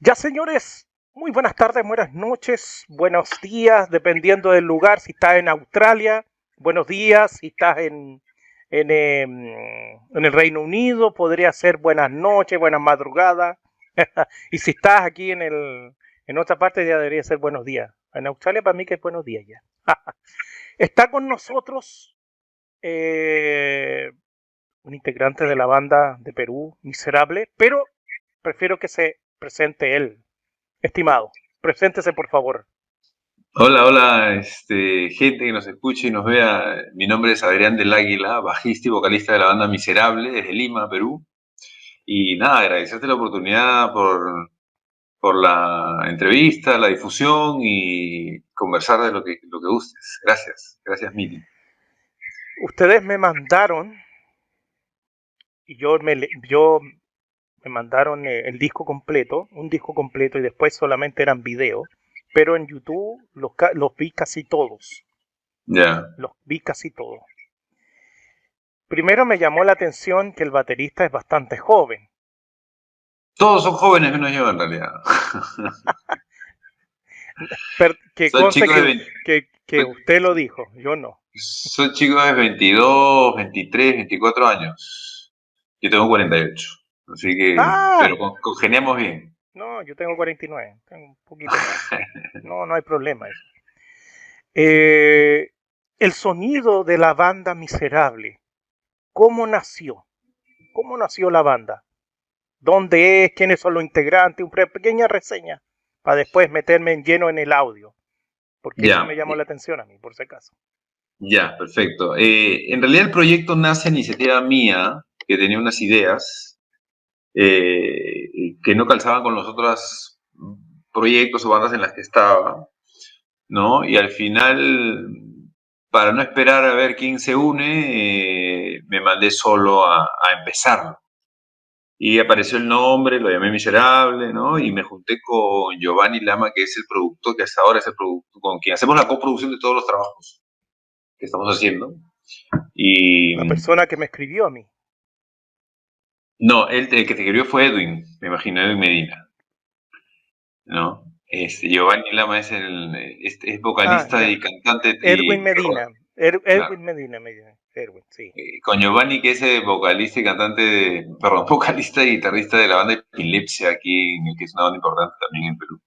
Ya señores, muy buenas tardes, buenas noches, buenos días, dependiendo del lugar, si estás en Australia, buenos días, si estás en, en, em, el Reino Unido, podría ser buenas noches, buenas madrugadas, y si estás aquí en, el, en otra parte ya debería ser buenos días. En Australia para mí que es buenos días ya. Está con nosotros eh, un integrante de la banda de Perú, Miserable, pero prefiero que se presente él. Estimado, preséntese por favor. Hola, hola, este, gente que nos escuche y nos vea. Mi nombre es Adrián del Águila, bajista y vocalista de la banda Miserable desde Lima, Perú. Y nada, agradecerte la oportunidad por, por la entrevista, la difusión y conversar de lo que, lo que gustes. Gracias, gracias Mili. Ustedes me mandaron y yo me, yo me mandaron eh, el disco completo, un disco completo y después solamente eran videos, pero en YouTube los, vi casi todos, Ya, los vi casi todos. Primero me llamó la atención que el baterista es bastante joven. todos son jóvenes menos yo en realidad. Per- que Son conste que, 20 que- que usted lo dijo, yo no. son chicos de 22, 23, 24 años. Yo tengo 48. Así que, Ah. pero con- congeniamos bien. No, yo tengo 49, tengo un poquito más. No, no hay problema eso. Eh, el sonido de la banda Miserable, ¿cómo nació? ¿Cómo nació la banda? ¿Dónde es? ¿Quiénes son los integrantes? Una pequeña reseña para después meterme en lleno en el audio. Porque Ya. eso me llamó la atención a mí, por si acaso. Ya, perfecto. Eh, en realidad el proyecto nace a iniciativa mía, que tenía unas ideas eh, que no calzaban con los otros proyectos o bandas en las que estaba, ¿no? Y al final, para no esperar a ver quién se une, eh, me mandé solo a, a empezarlo. Y apareció el nombre, lo llamé Miserable, ¿no? Y me junté con Giovanni Lama, que es el productor, que hasta ahora es el productor, con quien hacemos la coproducción de todos los trabajos que estamos haciendo. Y La persona que me escribió a mí. No, el, el que te escribió fue Edwin, me imagino, Edwin Medina. ¿No? Este, Giovanni Lama es el es, es vocalista Ah, y cantante. y- Edwin Medina. Er- Claro. Edwin Medina, Medina. Edwin, sí. eh, con Giovanni, que es el vocalista y cantante, de- perdón, vocalista y guitarrista de la banda Epilepsia, aquí, que es una banda importante también en Perú.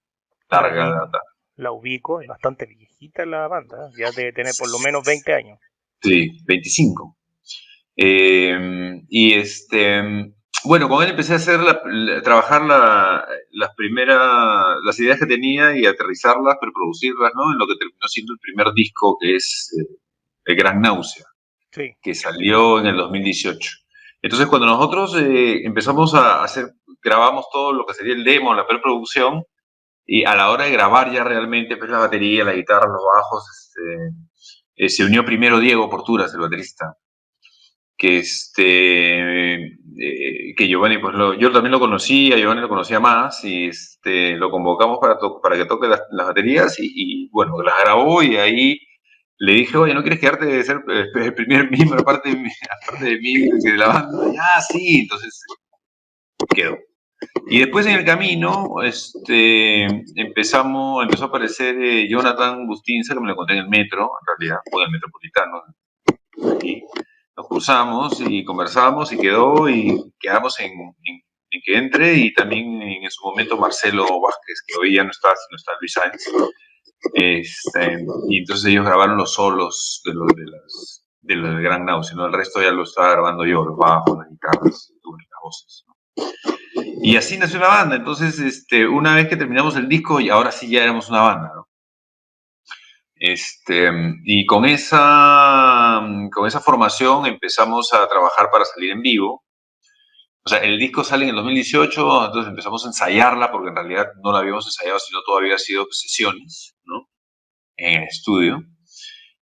Larga data. La ubico, es bastante viejita la banda, ¿eh? ya debe tener por lo menos 20 años. Sí, 25. Eh, y este, bueno, con él empecé a hacer la- la- trabajar la- las primeras, las ideas que tenía y aterrizarlas, pero producirlas, ¿no? En lo que terminó siendo el primer disco que es eh, El Gran Náusea, Sí. que salió en el 2018. Entonces, cuando nosotros eh, empezamos a hacer, grabamos todo lo que sería el demo, la preproducción, y a la hora de grabar ya realmente, pues la batería, la guitarra, los bajos, este, eh, se unió primero Diego Porturas, el baterista, que este, eh, que Giovanni, pues lo- yo también lo conocía, Giovanni lo conocía más, y este, lo convocamos para, to- para que toque las, las baterías, y, y, bueno, las grabó, y ahí le dije, oye, ¿no quieres quedarte de ser eh, el primer miembro, aparte de mí, de la banda? Ah, sí, entonces quedó. Y después en el camino, este, empezamos, empezó a aparecer eh, Jonathan Bustinza, que me lo encontré en el metro, en realidad, fue en el metropolitano. Aquí nos cruzamos y conversamos y quedó y quedamos en, que entre y también en, su momento Marcelo Vázquez, que hoy ya no está, sino está Luis Sáenz. Este, y entonces ellos grabaron los solos de los de las de del Gran Náusea, ¿no? El resto ya lo estaba grabando yo, los bajos, las guitarras, las voces. ¿no? Y así nació la banda. Entonces, este, una vez que terminamos el disco, y ahora sí ya éramos una banda, ¿no? Este, y con esa, con esa formación empezamos a trabajar para salir en vivo. O sea, el disco sale en el 2018, entonces empezamos a ensayarla, porque en realidad no la habíamos ensayado, sino todavía ha sido sesiones, ¿no? En el estudio.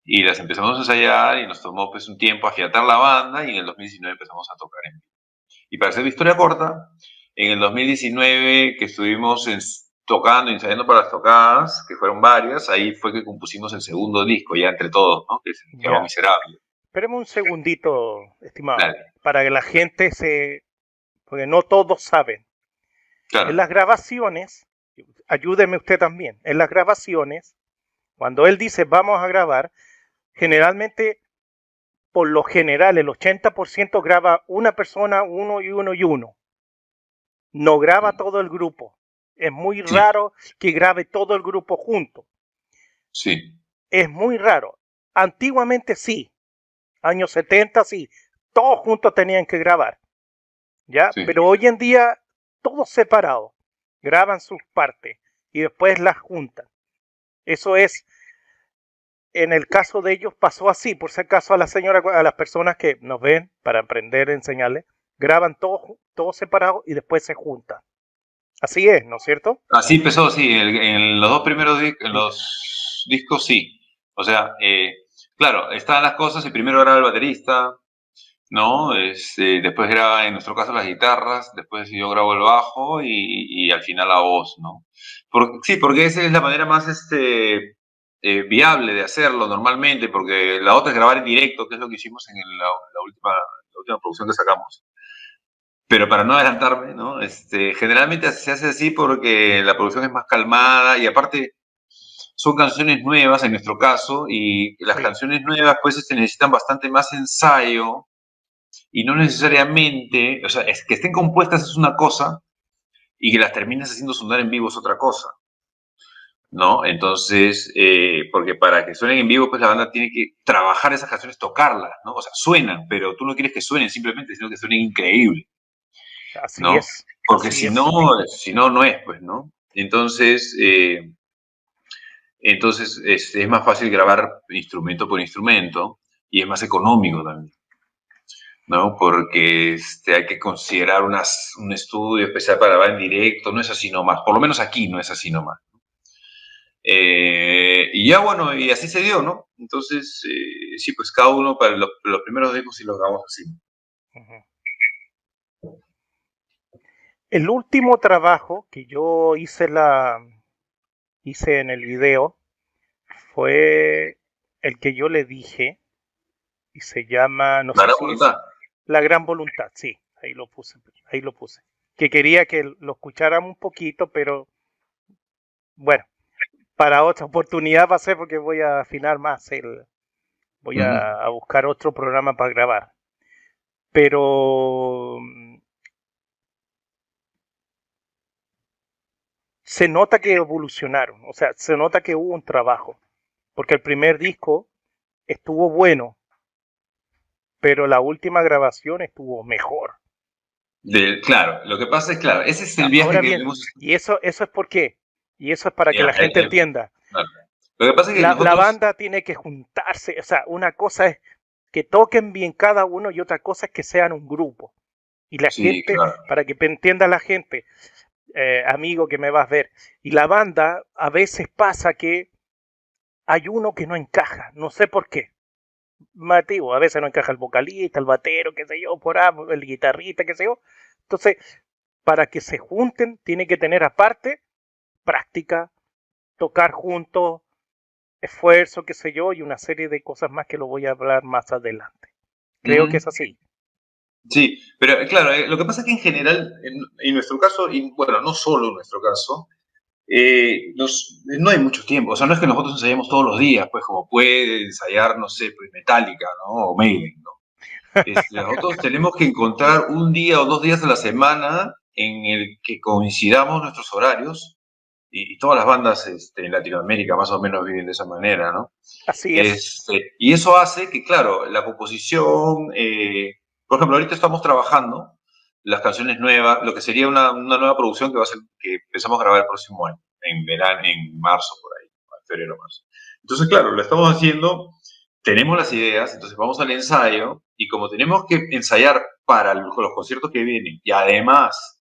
Y las empezamos a ensayar y nos tomó pues un tiempo afiatar la banda y en el 2019 empezamos a tocar en vivo. Y para hacer la historia corta, en el 2019 que estuvimos en- tocando, ensayando para las tocadas, que fueron varias, ahí fue que compusimos el segundo disco, ya entre todos, ¿no? Que se llamó Miserable. Espérame un segundito, estimado, Dale. para que la gente se... Porque no todos saben. En las grabaciones, ayúdeme usted también, en las grabaciones, cuando él dice vamos a grabar, generalmente, por lo general, el 80% graba una persona, uno y uno y uno. No graba mm. todo el grupo. Es muy raro que grabe todo el grupo junto. Sí. Es muy raro. Antiguamente sí. Años 70 sí. Todos juntos tenían que grabar. ¿Ya? Pero hoy en día, todos separados. Graban sus partes y después las juntan. Eso es en el caso de ellos pasó así, por si acaso a la señora, a las personas que nos ven para aprender enseñarles, graban todos todo separados y después se juntan. Así es, ¿no es cierto? Así empezó, sí, en, los dos primeros discos sí. O sea, eh, claro, estaban las cosas y primero graba el baterista, ¿no? Este, después graba, en nuestro caso, las guitarras, después yo grabo el bajo y, al final la voz, ¿no? sí, porque esa es la manera más este, eh, viable de hacerlo normalmente, porque la otra es grabar en directo, que es lo que hicimos en la, última, la última producción que sacamos. Pero para no adelantarme, ¿no? Este, generalmente se hace así porque la producción es más calmada y aparte son canciones nuevas en nuestro caso y las canciones nuevas pues se este, necesitan bastante más ensayo y no necesariamente, o sea, es que estén compuestas es una cosa y que las termines haciendo sonar en vivo es otra cosa. ¿no? Entonces, eh, porque para que suenen en vivo, pues la banda tiene que trabajar esas canciones, tocarlas, ¿no? O sea, suenan, pero tú no quieres que suenen simplemente, sino que suenen increíble. Así es. Porque si no, si no, no es, pues, ¿no? Entonces, eh, entonces es, es, más fácil grabar instrumento por instrumento y es más económico también. ¿no? Porque este, hay que considerar unas, un estudio especial para grabar en directo, no es así nomás, por lo menos aquí no es así nomás. Eh, y ya bueno, y así se dio, ¿no? Entonces, eh, sí, pues cada uno para los, primeros discos sí los grabamos así. El último trabajo que yo hice la hice en el video fue el que yo le dije y se llama no la gran voluntad. la gran voluntad, sí, ahí lo puse, ahí lo puse. Que quería que lo escucharan un poquito, pero bueno, para otra oportunidad va a ser porque voy a afinar más el voy a, buscar otro programa para grabar pero se nota que evolucionaron o sea se nota que hubo un trabajo porque el primer disco estuvo bueno pero la última grabación estuvo mejor claro lo que pasa es claro ese es el viaje que y eso eso es por qué y eso es para que la gente entienda. Lo que pasa es que la, banda tiene que juntarse. O sea, una cosa es que toquen bien cada uno y otra cosa es que sean un grupo. Y la gente, para que entienda la gente, eh, amigo que me vas a ver, y la banda a veces pasa que hay uno que no encaja, no sé por qué. Mativo, a veces no encaja el vocalista, el batero, qué sé yo, por ahí, el guitarrista, qué sé yo. Entonces, para que se junten, tiene que tener aparte práctica, tocar juntos, esfuerzo, qué sé yo, y una serie de cosas más que lo voy a hablar más adelante. Creo que es así. Sí, pero eh, claro, eh, lo que pasa es que en general, en, nuestro caso, y bueno, no solo en nuestro caso, eh, no hay mucho tiempo. O sea, no es que nosotros ensayemos todos los días, pues como puede ensayar, no sé, pues Metallica, ¿no? O Maiden, ¿no? Este, nosotros tenemos que encontrar un día o dos días a la semana en el que coincidamos nuestros horarios y, todas las bandas este, en Latinoamérica más o menos viven de esa manera, ¿no? Así es. Este, y eso hace que, claro, la composición, eh, por ejemplo, ahorita estamos trabajando las canciones nuevas, lo que sería una, nueva producción que va a ser, que empezamos a grabar el próximo año, en verano, en marzo por ahí, en febrero, marzo. Entonces, claro, lo estamos haciendo, tenemos las ideas, entonces vamos al ensayo, y como tenemos que ensayar para los conciertos que vienen, y además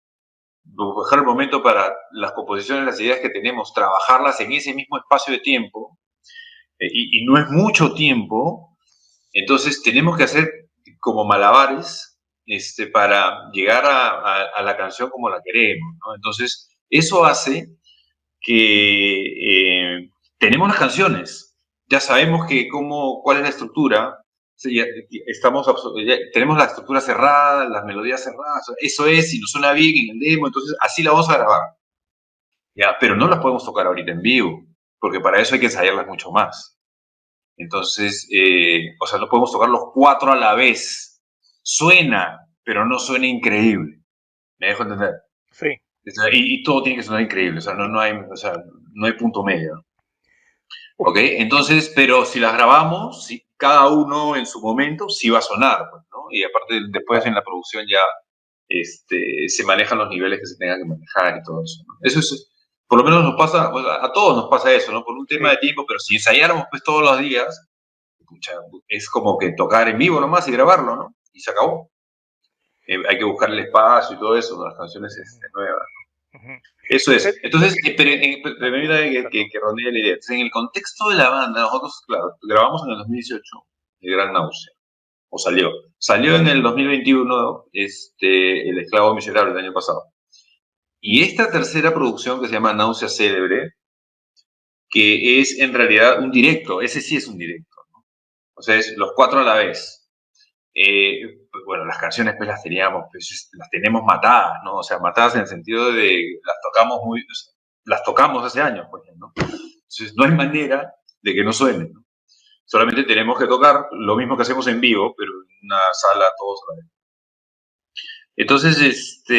buscar el momento para las composiciones, las ideas que tenemos, trabajarlas en ese mismo espacio de tiempo, eh, y, no es mucho tiempo, entonces tenemos que hacer como malabares este, para llegar a, la canción como la queremos. Entonces, eso hace que eh, tenemos las canciones, ya sabemos que cómo, cuál es la estructura, estamos, tenemos la estructura cerrada, las melodías cerradas, eso es, si nos suena bien en el demo, entonces así la vamos a grabar. Ya, pero no las podemos tocar ahorita en vivo, porque para eso hay que ensayarlas mucho más. Entonces, eh, o sea, no podemos tocar los cuatro a la vez. Suena, pero no suena increíble. ¿Me dejo entender? Sí. Y, todo tiene que sonar increíble, o sea, no, no, hay, o sea, no hay punto medio. ¿Ok? Entonces, pero si las grabamos, si, cada uno en su momento sí va a sonar, pues, ¿no? Y aparte, después en la producción ya este, se manejan los niveles que se tengan que manejar y todo eso. ¿no? Eso es, por lo menos nos pasa, a todos nos pasa eso, ¿no? Por un tema de tiempo, pero si ensayáramos pues todos los días, es como que tocar en vivo nomás y grabarlo, ¿no? Y se acabó. Eh, hay que buscar el espacio y todo eso, las canciones este, nuevas. Eso es. Entonces, eh, eh, permítame que, que, la idea. en el contexto de la banda, nosotros, claro, grabamos en el 2018 El Gran Náusea, o salió. Salió en el 2021 este, El Esclavo Miserable, el año pasado. Y esta tercera producción que se llama Náusea Célebre, que es en realidad un directo, ese sí es un directo. O sea, es los cuatro a la vez. Eh, pues, bueno, las canciones pues las teníamos, pues, las tenemos matadas, ¿no? O sea, matadas en el sentido de las tocamos muy, las tocamos hace años, pues, ¿no? Entonces no hay manera de que no suenen. Solamente tenemos que tocar lo mismo que hacemos en vivo, pero en una sala todos a la vez. Entonces, este,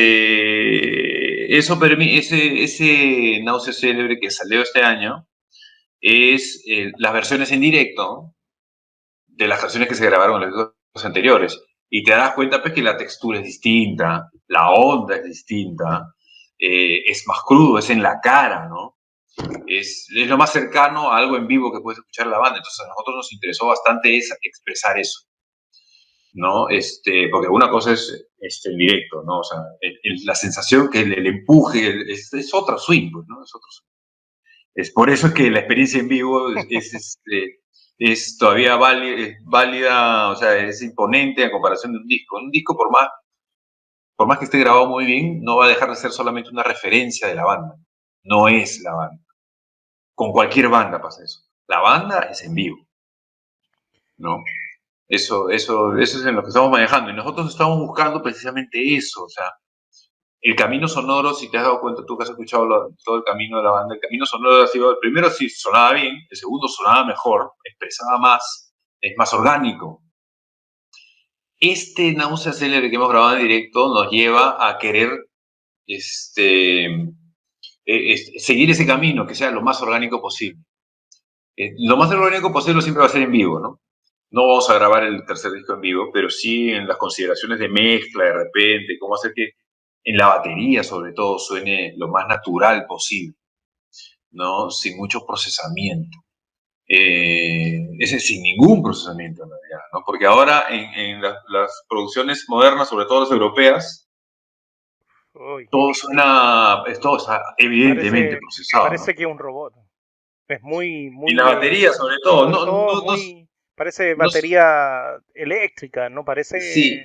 eso ese, ese náusea célebre que salió este año es eh, las versiones en directo de las canciones que se grabaron en los anteriores. Y te das cuenta pues que la textura es distinta, la onda es distinta, eh, es más crudo, es en la cara, ¿no? Es, es, lo más cercano a algo en vivo que puedes escuchar la banda. Entonces a nosotros nos interesó bastante expresar eso, ¿no? Este, porque una cosa es este, el directo, ¿no? O sea, la sensación que el, empuje es, es, otro swing, pues, ¿no? Es otro swing. Es por eso que la experiencia en vivo es, este, es todavía válida, o sea, es imponente a comparación de un disco. Un disco, por más, por más que esté grabado muy bien, no va a dejar de ser solamente una referencia de la banda. No es la banda. Con cualquier banda pasa eso. La banda es en vivo. ¿No? Eso, eso, eso es en lo que estamos manejando. Y nosotros estamos buscando precisamente eso. O sea, el camino sonoro, si te has dado cuenta tú que has escuchado todo el camino de la banda, el camino sonoro ha sido, el primero sí sonaba bien, el segundo sonaba mejor, expresaba más, es más orgánico. Este Náusea Celebre que hemos grabado en directo nos lleva a querer este, e, seguir ese camino, que sea lo más orgánico posible. Eh, lo más orgánico posible siempre va a ser en vivo, ¿no? No vamos a grabar el tercer disco en vivo, pero sí en las consideraciones de mezcla de repente, cómo hacer que en la batería sobre todo suene lo más natural posible, ¿no? Sin mucho procesamiento. Eh, ese sin ningún procesamiento en realidad, ¿no? Porque ahora en, las, producciones modernas, sobre todo las europeas, todo suena, todo está evidentemente procesado. Parece que es un robot. Es muy, muy. Y la batería, sobre todo. No, no, parece batería eléctrica, ¿no? Parece. Sí,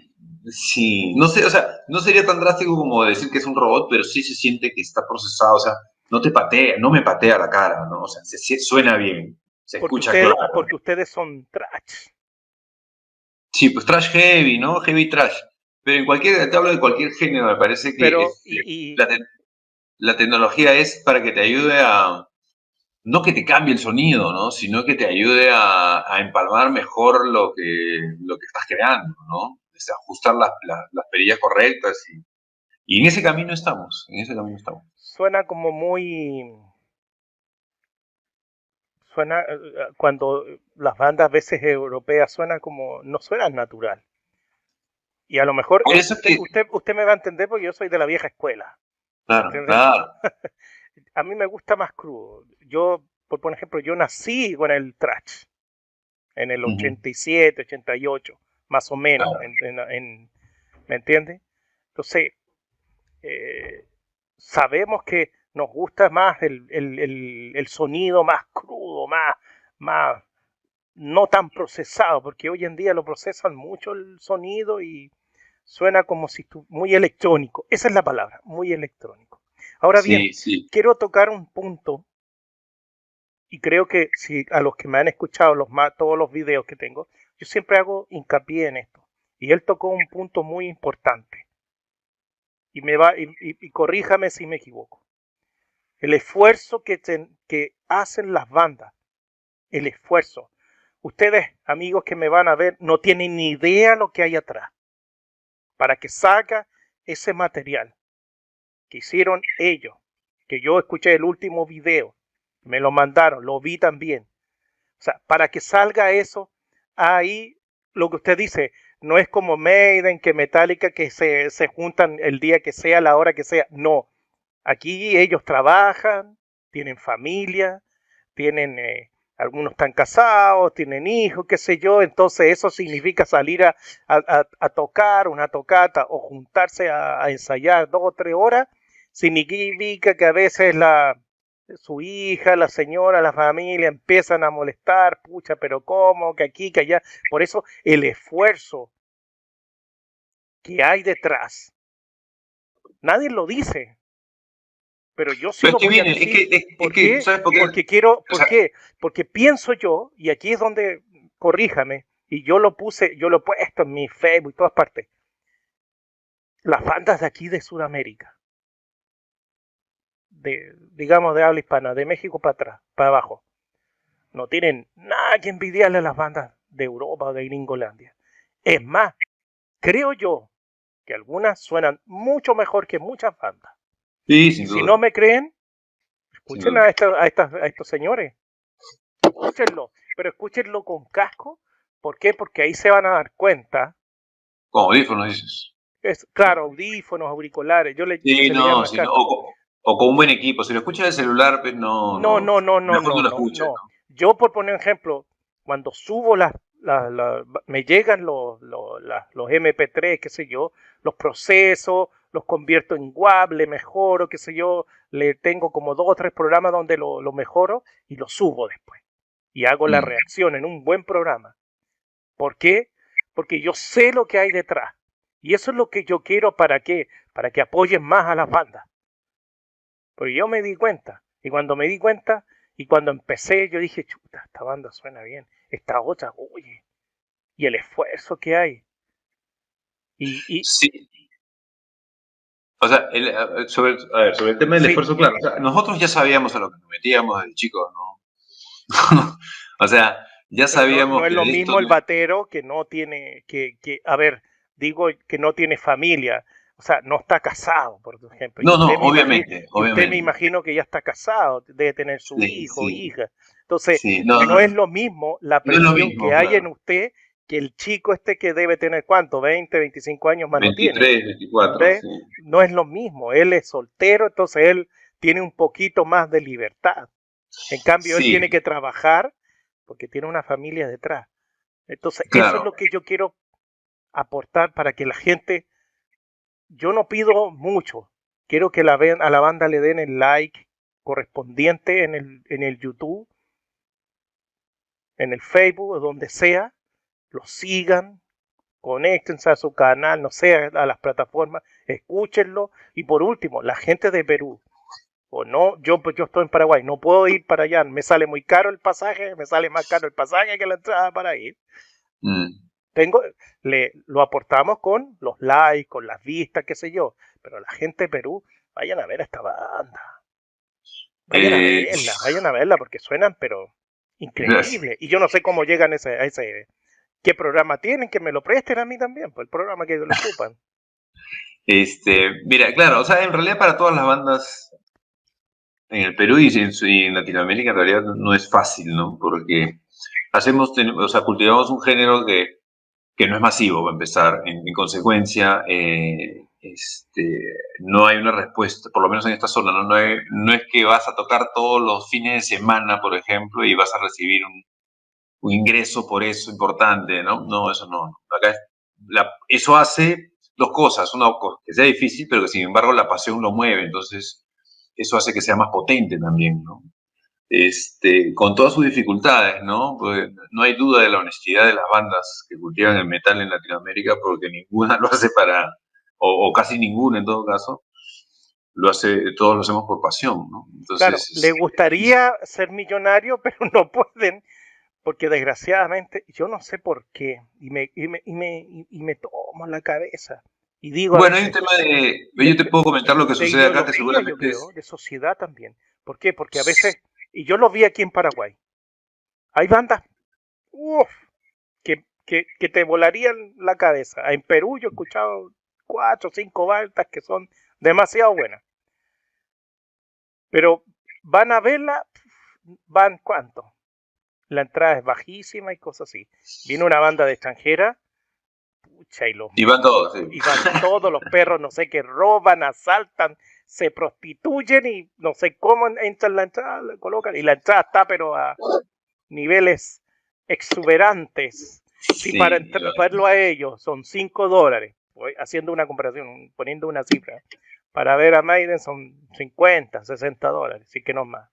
Sí, no sé, o sea, no sería tan drástico como decir que es un robot, pero sí se siente que está procesado, o sea, no te patea, no me patea la cara, ¿no? O sea, se, suena bien, se escucha claro. Porque ustedes son trash. Sí, pues trash heavy, ¿no? Heavy trash. Pero en cualquier, te hablo de cualquier género, me parece que pero, La, tecnología es para que te ayude a, no que te cambie el sonido, ¿no? Sino que te ayude a, a empalmar mejor lo que, lo que estás creando, ¿no? ajustar las, las, perillas correctas y, en ese camino estamos, en ese camino estamos. Suena como muy... Suena, eh, eh, cuando las bandas a veces europeas suenan como, no suenan natural. Y a lo mejor usted, usted, me va a entender porque yo soy de la vieja escuela. Claro, claro. a mí me gusta más crudo. Yo, por, ejemplo, yo nací con el trash en el 87, 88 más o menos, en, ¿me entiendes? Entonces, eh, sabemos que nos gusta más el, sonido más crudo, más, más no tan procesado, porque hoy en día lo procesan mucho el sonido y suena como si muy electrónico. Esa es la palabra, muy electrónico. Ahora bien, quiero tocar un punto y creo que si a los que me han escuchado los todos los videos que tengo, yo siempre hago hincapié en esto. Y él tocó un punto muy importante. Y, me va, y, corríjame si me equivoco. El esfuerzo que, que hacen las bandas, el esfuerzo. Ustedes, amigos que me van a ver, no tienen ni idea lo que hay atrás. Para que salga ese material hicieron ellos, que yo escuché el último video, me lo mandaron, lo vi también. O sea, para que salga eso, ahí lo que usted dice, no es como Maiden, que Metallica, que se, se juntan el día que sea, la hora que sea. No, aquí ellos trabajan, tienen familia, tienen, eh, algunos están casados, tienen hijos, qué sé yo, entonces eso significa salir a, a, tocar una tocata o juntarse a, a ensayar dos o tres horas, significa que a veces la, su hija, la señora, la familia empiezan a molestar, pucha, pero ¿cómo? Que aquí, que allá. Por eso el esfuerzo que hay detrás, nadie lo dice. Pero yo sí lo voy a decir. ¿Por qué? Porque quiero, ¿por qué? Porque pienso yo, y aquí es donde, corríjame, y yo lo puse, yo lo he puesto en mi Facebook y todas partes. Las bandas de aquí de Sudamérica de, digamos, de habla hispana, de México para atrás, para abajo, no tienen nada que envidiarle a las bandas de Europa o de Gringolandia. Es más, creo yo que algunas suenan mucho mejor que muchas bandas. si no me creen, escuchen a, estos, a, a estos señores. Escúchenlo, pero escúchenlo con casco. ¿Por qué? Porque ahí se van a dar cuenta. Con audífonos dices. Es, claro, audífonos, auriculares. Yo le, sí, no, o con un buen equipo. Si lo escuchas el celular, pues no. No, no, no, no. no, no, Yo, por poner un ejemplo, cuando subo las. me llegan los, los, los MP3, qué sé yo, los procesos, los convierto en WAV, le mejoro, qué sé yo, le tengo como dos o tres programas donde lo, lo mejoro y lo subo después. Y hago la mm. reacción en un buen programa. ¿Por qué? Porque yo sé lo que hay detrás. Y eso es lo que yo quiero para qué? Para que apoyen más a las bandas. Porque yo me di cuenta. Y cuando me di cuenta, y cuando empecé, yo dije, chuta, esta banda suena bien. Esta otra, oye. Y el esfuerzo que hay. Y, y sí. O sea, sobre, a ver, sobre el tema del esfuerzo, claro. nosotros ya sabíamos a lo que nos metíamos de chicos, ¿no? o sea, ya sabíamos. No, es lo mismo el batero que no tiene, que, que, a ver, digo que no tiene familia o sea, no está casado, por ejemplo. No, no, obviamente, Usted me imagino que ya está casado, debe tener su hijo o hija. Entonces, no, es lo mismo la presión que hay en usted que el chico este que debe tener, ¿cuánto? 20, 25 años más 23, no tiene. 24. No es lo mismo. Él es soltero, entonces él tiene un poquito más de libertad. En cambio, él tiene que trabajar porque tiene una familia detrás. Entonces, eso es lo que yo quiero aportar para que la gente yo no pido mucho. Quiero que la a la banda le den el like correspondiente en el, en el YouTube, en el Facebook, donde sea, lo sigan, conéctense a su canal, no sé, a las plataformas, escúchenlo. Y por último, la gente de Perú, o no, yo, pues yo estoy en Paraguay, no puedo ir para allá, me sale muy caro el pasaje, me sale más caro el pasaje que la entrada para ir. Mm tengo, le, lo aportamos con los likes, con las vistas, qué sé yo. Pero la gente de Perú, vayan a ver esta banda. Vayan a eh, verla, vayan a verla porque suenan, pero increíble. Y yo no sé cómo llegan ese, a ese, qué programa tienen, que me lo presten a mí también, por pues, el programa que lo ocupan. Este, mira, claro, o sea, en realidad para todas las bandas en el Perú y en, y en Latinoamérica en realidad no es fácil, ¿no? Porque hacemos, o sea, cultivamos un género que que no es masivo, va a empezar. En, consecuencia, eh, este, no hay una respuesta, por lo menos en esta zona, ¿no? No, es que vas a tocar todos los fines de semana, por ejemplo, y vas a recibir un, ingreso por eso importante, ¿no? No, eso no. Acá eso hace dos cosas. Una, que sea difícil, pero que sin embargo la pasión lo mueve, entonces eso hace que sea más potente también, ¿no? Este, con todas sus dificultades, ¿no? No hay duda de la honestidad de las bandas que cultivan el metal en Latinoamérica, porque ninguna lo hace para, o, casi ninguna en todo caso, lo hace, todos lo hacemos por pasión, ¿no? Entonces, claro, le gustaría ser millonario, pero no pueden porque desgraciadamente, yo no sé por qué, y me, y me, y me, y me tomo la cabeza. Y digo, bueno, hay un tema de, yo te puedo comentar lo que sucede acá, que seguramente de sociedad también. ¿Por qué? Porque a veces, y yo lo vi aquí en Paraguay, hay bandas uf, que, que, que, te volarían la cabeza. En Perú yo he escuchado cuatro o cinco bandas que son demasiado buenas. Pero van a verla, van cuánto. La entrada es bajísima y cosas así. Viene una banda de extranjera, pucha, y los... Y van todos, Y van todos los perros, no sé qué, roban, asaltan, se prostituyen y no sé cómo entran la entrada, la colocan. Y la entrada está, pero a niveles exuberantes. y para verlo a ellos son 5 dólares, haciendo una comparación, poniendo una cifra. Para ver a Maiden son 50, 60 dólares, así que no más.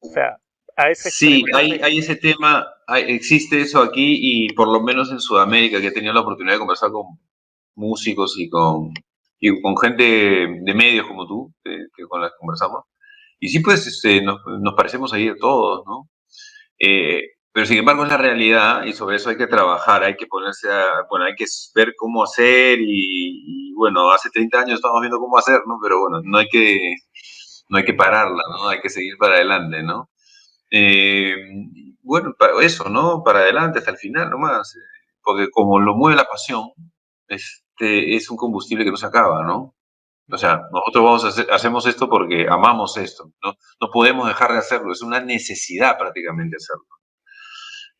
O sea, a ese Sí, hay, hay, ese tema, existe eso aquí y por lo menos en Sudamérica, que he tenido la oportunidad de conversar con músicos y con, y con gente de medios como tú, que, con las que conversamos. Y sí, pues este, nos, nos parecemos ahí todos, ¿no? Eh, pero sin embargo es la realidad y sobre eso hay que trabajar, hay que ponerse a, bueno, hay que ver cómo hacer y, bueno, hace 30 años estamos viendo cómo hacer, ¿no? Pero bueno, no hay que, no hay que pararla, ¿no? Hay que seguir para adelante, ¿no? Eh, bueno, eso, ¿no? Para adelante hasta el final nomás, porque como lo mueve la pasión, este, es un combustible que no se acaba, ¿no? O sea, nosotros vamos a hacer, hacemos esto porque amamos esto, ¿no? No podemos dejar de hacerlo, es una necesidad prácticamente hacerlo.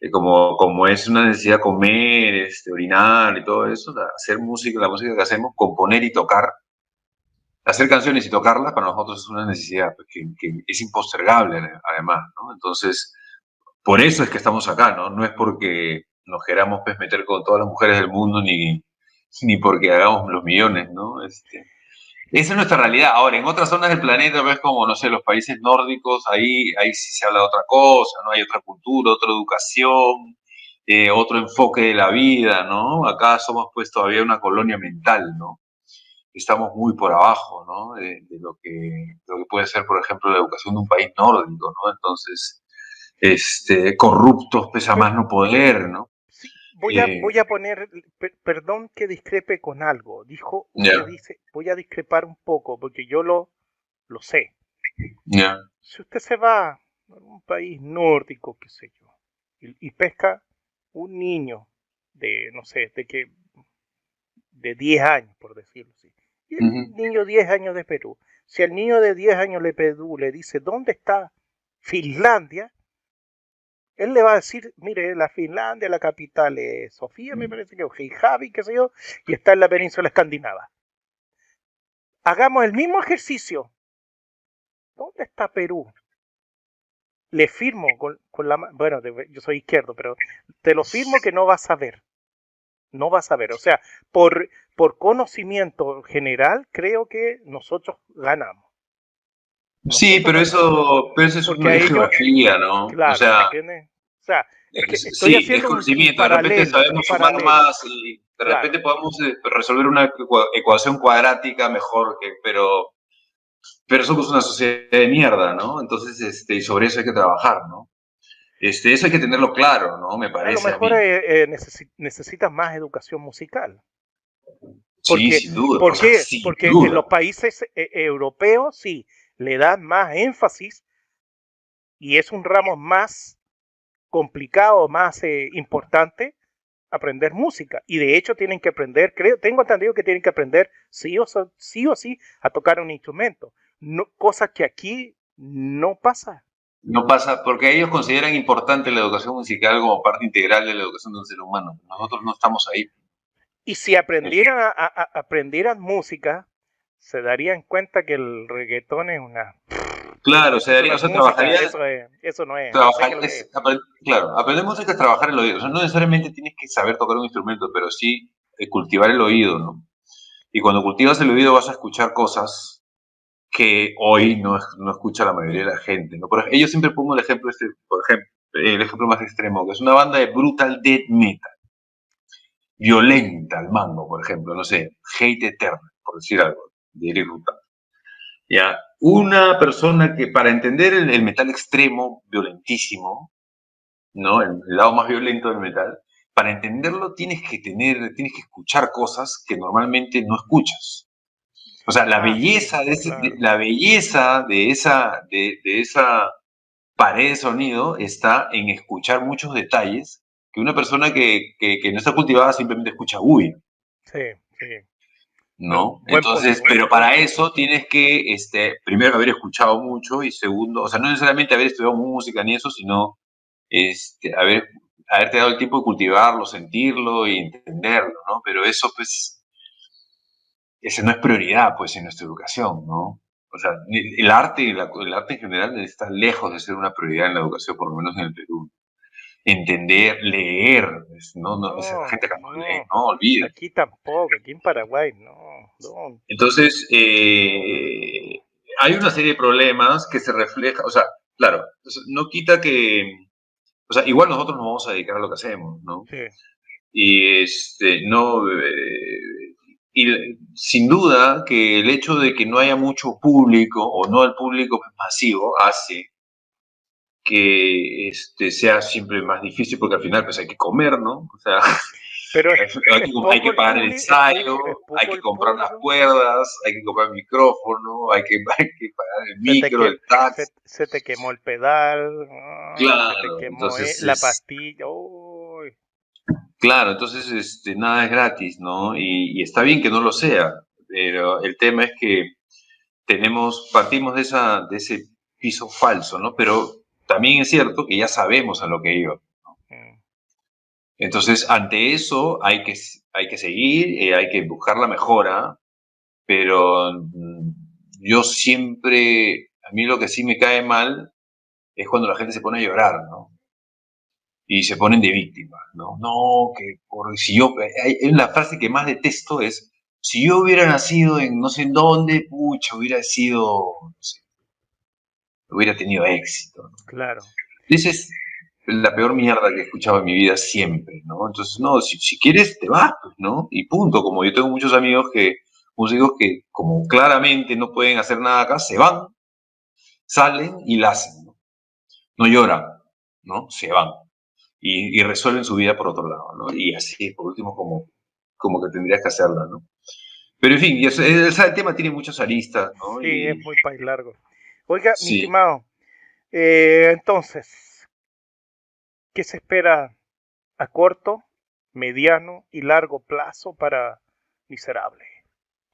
Eh, como, como es una necesidad comer, este, orinar y todo eso, hacer música, la música que hacemos, componer y tocar, hacer canciones y tocarlas para nosotros es una necesidad pues, que, es impostergable además, ¿no? Entonces, por eso es que estamos acá, ¿no? No es porque nos queramos pues, meter con todas las mujeres del mundo ni, ni porque hagamos los millones, ¿no? Este, esa es nuestra realidad. Ahora, en otras zonas del planeta, ves como, no sé, los países nórdicos, ahí, ahí sí se habla de otra cosa, ¿no? Hay otra cultura, otra educación, eh, otro enfoque de la vida, ¿no? Acá somos pues todavía una colonia mental, ¿no? Estamos muy por abajo, ¿no? De, lo, que, lo que puede ser, por ejemplo, la educación de un país nórdico, ¿no? Entonces, este, corruptos pesa más no poder, ¿no? Voy, a, voy a poner, perdón que discrepe con algo. Dijo, dice, voy a discrepar un poco porque yo lo, lo sé. Si usted se va a un país nórdico, qué sé yo, y, pesca un niño de, no sé, de que de 10 años, por decirlo así. Y el niño 10 años de Perú. Si el niño de 10 años de Perú le dice, ¿dónde está Finlandia? Él le va a decir, mire, la Finlandia, la capital es Sofía, me mm. parece que, o Heijavi, qué sé yo, y está en la península escandinava. Hagamos el mismo ejercicio. ¿Dónde está Perú? Le firmo con, la mano, bueno, yo soy izquierdo, pero te lo firmo que no vas a ver. No vas a ver. O sea, por, por conocimiento general, creo que nosotros ganamos sí, pero eso, pero eso es una geografía, ¿no? Claro, o sea, o sea es que estoy haciendo conocimiento, de repente sabemos sumar más y de repente podemos eh, resolver una ecuación cuadrática mejor, que, pero, pero somos una sociedad de mierda, ¿no? Entonces, este, y sobre eso hay que trabajar, ¿no? Este, eso hay que tenerlo claro, ¿no? Me parece. A lo mejor eh, eh, necesitas más educación musical. Porque, sí, sin duda. ¿Por qué? Porque en los países europeos, sí, le da más énfasis y es un ramo más complicado, más eh, importante aprender música. Y de hecho tienen que aprender, creo, tengo entendido que tienen que aprender sí o sí, o sí a tocar un instrumento. No, cosa que aquí no pasa. No pasa, porque ellos consideran importante la educación musical como parte integral de la educación del ser humano. Nosotros no estamos ahí. Y si aprendieran, a, aprendieran música, se darían cuenta que el reggaetón es una... Claro, se daría, o sea, trabajaría... Eso, no es. claro, aprender música es trabajar el oído. O sea, no necesariamente tienes que saber tocar un instrumento, pero sí eh, cultivar el oído, ¿no? Y cuando cultivas el oído vas a escuchar cosas que hoy no, no escucha la mayoría de la gente, ¿no? Ejemplo, yo siempre pongo el ejemplo, este, por ejemplo, el ejemplo más extremo, que es una banda de brutal death metal. Violenta al mango, por ejemplo, no sé, hate eterno, por decir algo de Ya, una persona que para entender el, metal extremo, violentísimo, ¿no? El, lado más violento del metal. Para entenderlo tienes que tener, tienes que escuchar cosas que normalmente no escuchas. O sea, la ah, belleza de, la belleza de esa, de, esa pared de sonido está en escuchar muchos detalles que una persona que, que no está cultivada simplemente escucha uy. Sí, sí. ¿No? Entonces, pero para eso tienes que, este, primero, haber escuchado mucho y segundo, o sea, no necesariamente haber estudiado música ni eso, sino este, haber, haberte dado el tiempo de cultivarlo, sentirlo y entenderlo, ¿no? Pero eso, pues, ese no es prioridad, pues, en nuestra educación, ¿no? O sea, el arte, el arte en general está lejos de ser una prioridad en la educación, por lo menos en el Perú entender, leer, no, no, esa gente que no, lee, no, olvida. Aquí tampoco, aquí en Paraguay, no. Entonces, eh, hay una serie de problemas que se reflejan, o sea, claro, no quita que, o sea, igual nosotros nos vamos a dedicar a lo que hacemos, ¿no? Sí. Y este, no, eh, y sin duda que el hecho de que no haya mucho público o no el público masivo hace que este, sea siempre más difícil porque al final pues hay que comer, ¿no? O sea, Pero hay, que, pagar el ensayo, hay que comprar las cuerdas, hay que comprar el micrófono, hay que, hay que pagar el micro, el taxi. Se, te quemó el pedal, claro, se te quemó la pastilla. Claro, entonces este, nada es gratis, ¿no? Y, y, está bien que no lo sea, pero el tema es que tenemos, partimos de, esa, de ese piso falso, ¿no? Pero también es cierto que ya sabemos a lo que iba. Mm. Entonces, ante eso hay que, hay que seguir, eh, hay que buscar la mejora, pero mm, yo siempre, a mí lo que sí me cae mal es cuando la gente se pone a llorar, ¿no? Y se ponen de víctima, ¿no? No, que por, si yo, hay, una frase que más detesto es, si yo hubiera nacido en no sé en dónde, pucha, hubiera sido, no sé, hubiera tenido éxito. Claro. Esa es la peor mierda que he escuchado en mi vida siempre, ¿no? Entonces, no, si, quieres, te vas, pues, ¿no? Y punto. Como yo tengo muchos amigos que, músicos que, como claramente no pueden hacer nada acá, se van, salen y la hacen, ¿no? No lloran, ¿no? Se van. Y, resuelven su vida por otro lado, ¿no? Y así, por último, como, como que tendrías que hacerla, ¿no? Pero en fin, el tema tiene muchas aristas, ¿no? Sí, es muy país largo. Oiga, mi estimado, eh, entonces, ¿qué se espera a corto, mediano y largo plazo para Miserable?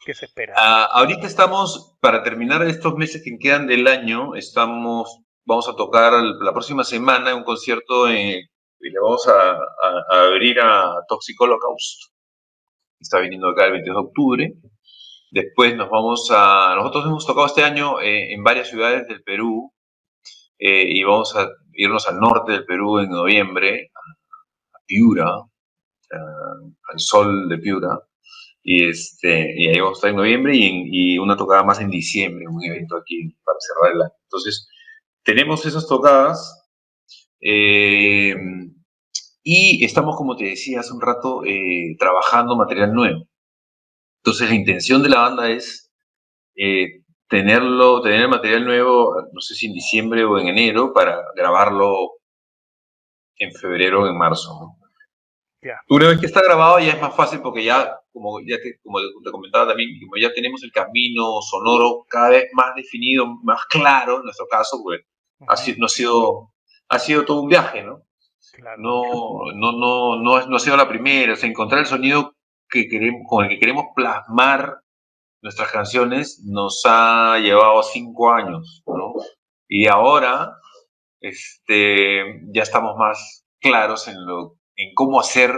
¿Qué se espera? Ah, ahorita estamos, para terminar estos meses que quedan del año, estamos, vamos a tocar la próxima semana un concierto y le vamos a, abrir a Toxic Holocaust. Está viniendo acá el 22 de octubre. Después nos vamos a... Nosotros hemos tocado este año eh, en varias ciudades del Perú eh, y vamos a irnos al norte del Perú en noviembre, a, Piura, al sol de Piura. Y, este, y ahí vamos a estar en noviembre y, una tocada más en diciembre, un evento aquí para cerrar el año. Entonces, tenemos esas tocadas eh, y estamos, como te decía hace un rato, trabajando material nuevo. Entonces la intención de la banda es eh, tenerlo, tener el material nuevo, no sé si en diciembre o en enero, para grabarlo en febrero o en marzo. Una vez que está grabado ya es más fácil porque ya, como ya te, como te comentaba también, como ya tenemos el camino sonoro cada vez más definido, más claro, en nuestro caso, pues ha, sido, no ha, sido, ha sido todo un viaje, ¿no? No, no, no, no, no ha sido la primera, o sea, encontrar el sonido que queremos, con el que queremos plasmar nuestras canciones nos ha llevado cinco años, ¿no? Y ahora este, ya estamos más claros en, lo, en cómo hacer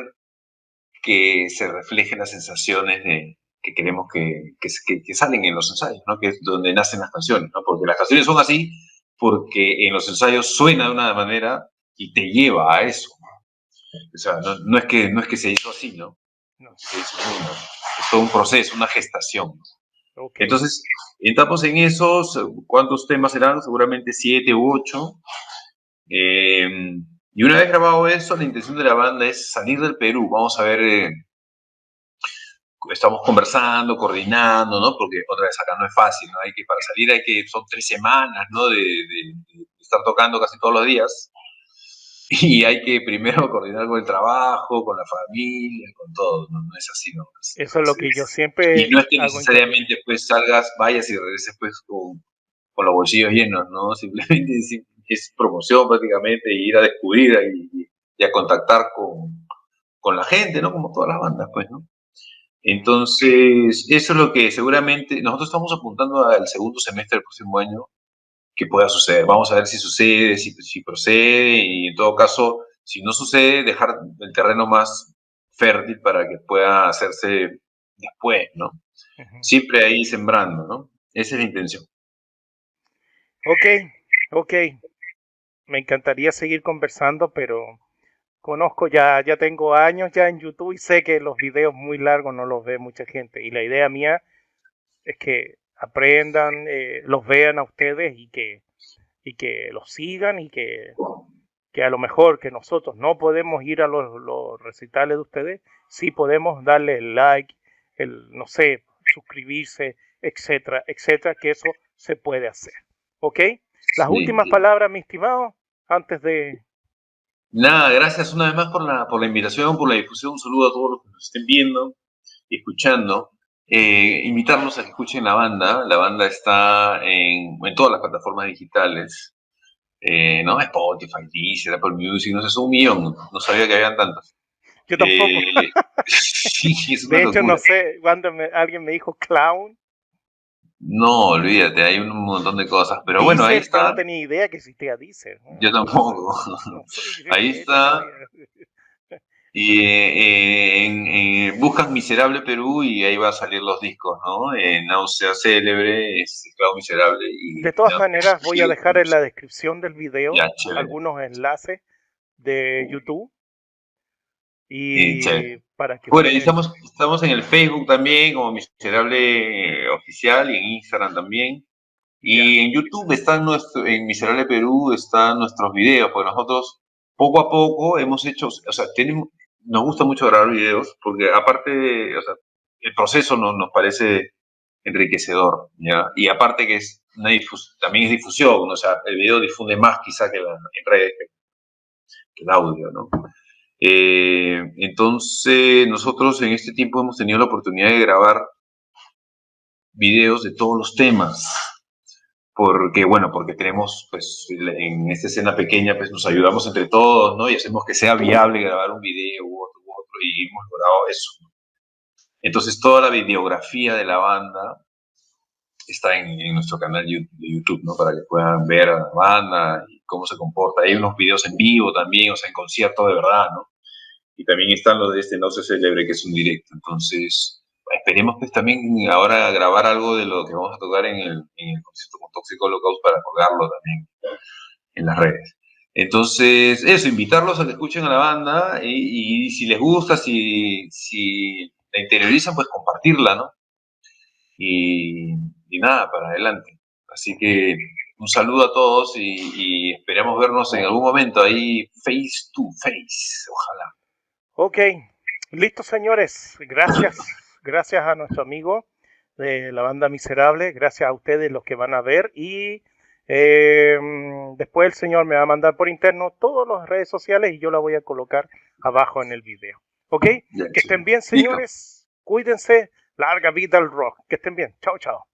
que se reflejen las sensaciones de, que queremos que, que, que, salen en los ensayos, ¿no? que es donde nacen las canciones, ¿no? porque las canciones son así porque en los ensayos suena de una manera y te lleva a eso. O sea, no, no, es que, no es que se hizo así, ¿no? Es, todo un proceso, una gestación. Entonces, entramos en esos, ¿cuántos temas serán? Seguramente siete u ocho. Em, y una vez grabado eso, la intención de la banda es salir del Perú. Vamos a ver, eh, estamos conversando, coordinando, ¿no? Porque otra vez acá no es fácil, ¿no? Hay que, para salir hay que, son tres semanas, ¿no? De, de estar tocando casi todos los días. Y hay que primero coordinar con el trabajo, con la familia, con todo, no, es así, ¿no? Eso es lo que yo siempre... Y no es que necesariamente pues salgas, vayas y regreses pues con, con los bolsillos llenos, ¿no? Simplemente es, promoción prácticamente, ir a descubrir y, y, a contactar con, con la gente, ¿no? Como todas las bandas, pues, ¿no? Entonces, eso es lo que seguramente nosotros estamos apuntando al segundo semestre del próximo año que pueda suceder. Vamos a ver si sucede, si, si procede y en todo caso, si no sucede, dejar el terreno más fértil para que pueda hacerse después, ¿no? Siempre ahí sembrando, ¿no? Esa es la intención. Ok, ok. Me encantaría seguir conversando, pero conozco ya, ya tengo años ya en YouTube y sé que los videos muy largos no los ve mucha gente. Y la idea mía es que aprendan, eh, los vean a ustedes y que, y que los sigan y que, que a lo mejor que nosotros no podemos ir a los, los recitales de ustedes, sí podemos darle el like, el, no sé, suscribirse, etcétera, etcétera, que eso se puede hacer. ¿Ok? Las últimas palabras, mi estimado, antes de... Nada, gracias una vez más por la, por la invitación, por la difusión. Un saludo a todos los que nos estén viendo y escuchando. Eh, invitarlos a que escuchen la banda. La banda está en, en todas las plataformas digitales. Eh, ¿no? Spotify, Deezer, Apple Music, no sé, son un millón. No sabía que habían tantos. Yo tampoco. Eh, de hecho, no sé, cuando alguien me dijo clown. No, olvídate, hay un montón de cosas. Pero bueno, ahí está. no tenía idea que existía Deezer. Yo tampoco. ahí está. Y eh, buscan Miserable Perú y ahí va a salir los discos, ¿no? En Náusea Célebre, es Esclavo Miserable. Y, de todas maneras, voy a dejar en la descripción del video algunos enlaces de YouTube. Y para que. Bueno, y estamos, estamos en el Facebook también, como Miserable Oficial, y en Instagram también. Y en YouTube están nuestro, en Miserable Perú están nuestros videos, porque nosotros poco a poco hemos hecho, o sea, tenemos, nos gusta mucho grabar videos porque aparte, el proceso nos, nos parece enriquecedor, ¿ya? Y aparte que es también es difusión, o sea, el video difunde más quizá que la, en redes que, el audio, ¿no? Eh, entonces, nosotros en este tiempo hemos tenido la oportunidad de grabar videos de todos los temas, porque, bueno, porque tenemos, pues, en esta escena pequeña, pues nos ayudamos entre todos, ¿no? Y hacemos que sea viable grabar un video u otro, u otro, y hemos logrado eso. Entonces, toda la videografía de la banda está en, nuestro canal de YouTube, ¿no? Para que puedan ver a la banda y cómo se comporta. Hay unos videos en vivo también, o sea, en concierto de verdad, ¿no? Y también están los de este No se celebre, que es un directo. Entonces, esperemos pues también ahora grabar algo de lo que vamos a tocar en el, concierto con Tóxico Holocaust para colgarlo también en las redes. Entonces, eso, invitarlos a que escuchen a la banda y, si les gusta, si, si la interiorizan, pues compartirla, ¿no? Y, nada, para adelante. Así que un saludo a todos y, y esperamos vernos en algún momento ahí face to face, ojalá. Ok, listo señores, gracias gracias a nuestro amigo de la banda Miserable, gracias a ustedes los que van a ver y eh, después el señor me va a mandar por interno todas las redes sociales y yo la voy a colocar abajo en el video. ¿Ok? Que estén bien, señores. Cuídense. Larga vida al rock. Que estén bien. Chao, chao.